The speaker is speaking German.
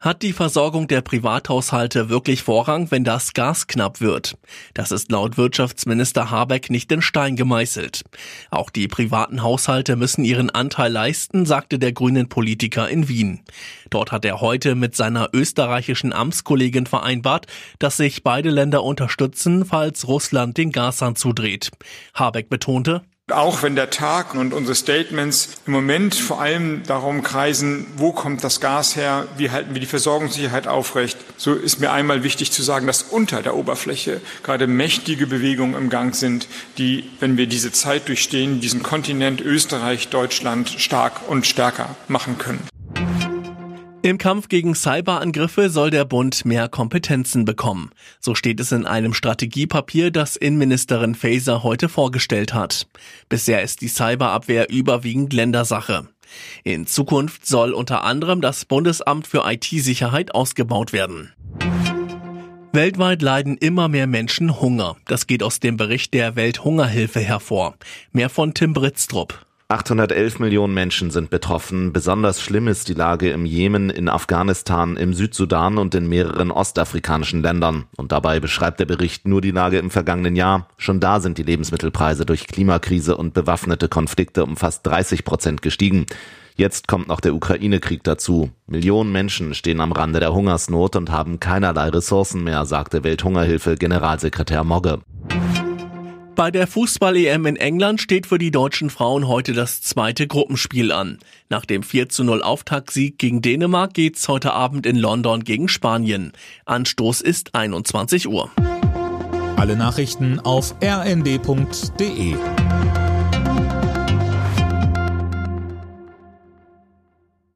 Hat die Versorgung der Privathaushalte wirklich Vorrang, wenn das Gas knapp wird? Das ist laut Wirtschaftsminister Habeck nicht in Stein gemeißelt. Auch die privaten Haushalte müssen ihren Anteil leisten, sagte der grünen Politiker in Wien. Dort hat er heute mit seiner österreichischen Amtskollegin vereinbart, dass sich beide Länder unterstützen, falls Russland den Gashahn zudreht. Habeck betonte, auch wenn der Tag und unsere Statements im Moment vor allem darum kreisen, wo kommt das Gas her, wie halten wir die Versorgungssicherheit aufrecht, so ist mir einmal wichtig zu sagen, dass unter der Oberfläche gerade mächtige Bewegungen im Gang sind, die, wenn wir diese Zeit durchstehen, diesen Kontinent Österreich, Deutschland stark und stärker machen können. Im Kampf gegen Cyberangriffe soll der Bund mehr Kompetenzen bekommen. So steht es in einem Strategiepapier, das Innenministerin Faeser heute vorgestellt hat. Bisher ist die Cyberabwehr überwiegend Ländersache. In Zukunft soll unter anderem das Bundesamt für IT-Sicherheit ausgebaut werden. Weltweit leiden immer mehr Menschen Hunger. Das geht aus dem Bericht der Welthungerhilfe hervor. Mehr von Tim Britztrup. 811 Millionen Menschen sind betroffen. Besonders schlimm ist die Lage im Jemen, in Afghanistan, im Südsudan und in mehreren ostafrikanischen Ländern. Und dabei beschreibt der Bericht nur die Lage im vergangenen Jahr. Schon da sind die Lebensmittelpreise durch Klimakrise und bewaffnete Konflikte um fast 30 Prozent gestiegen. Jetzt kommt noch der Ukraine-Krieg dazu. Millionen Menschen stehen am Rande der Hungersnot und haben keinerlei Ressourcen mehr, sagte Welthungerhilfe Generalsekretär Mogge. Bei der Fußball-EM in England steht für die deutschen Frauen heute das zweite Gruppenspiel an. Nach dem 4 zu 0 Auftaktsieg gegen Dänemark geht's heute Abend in London gegen Spanien. Anstoß ist 21 Uhr. Alle Nachrichten auf rnd.de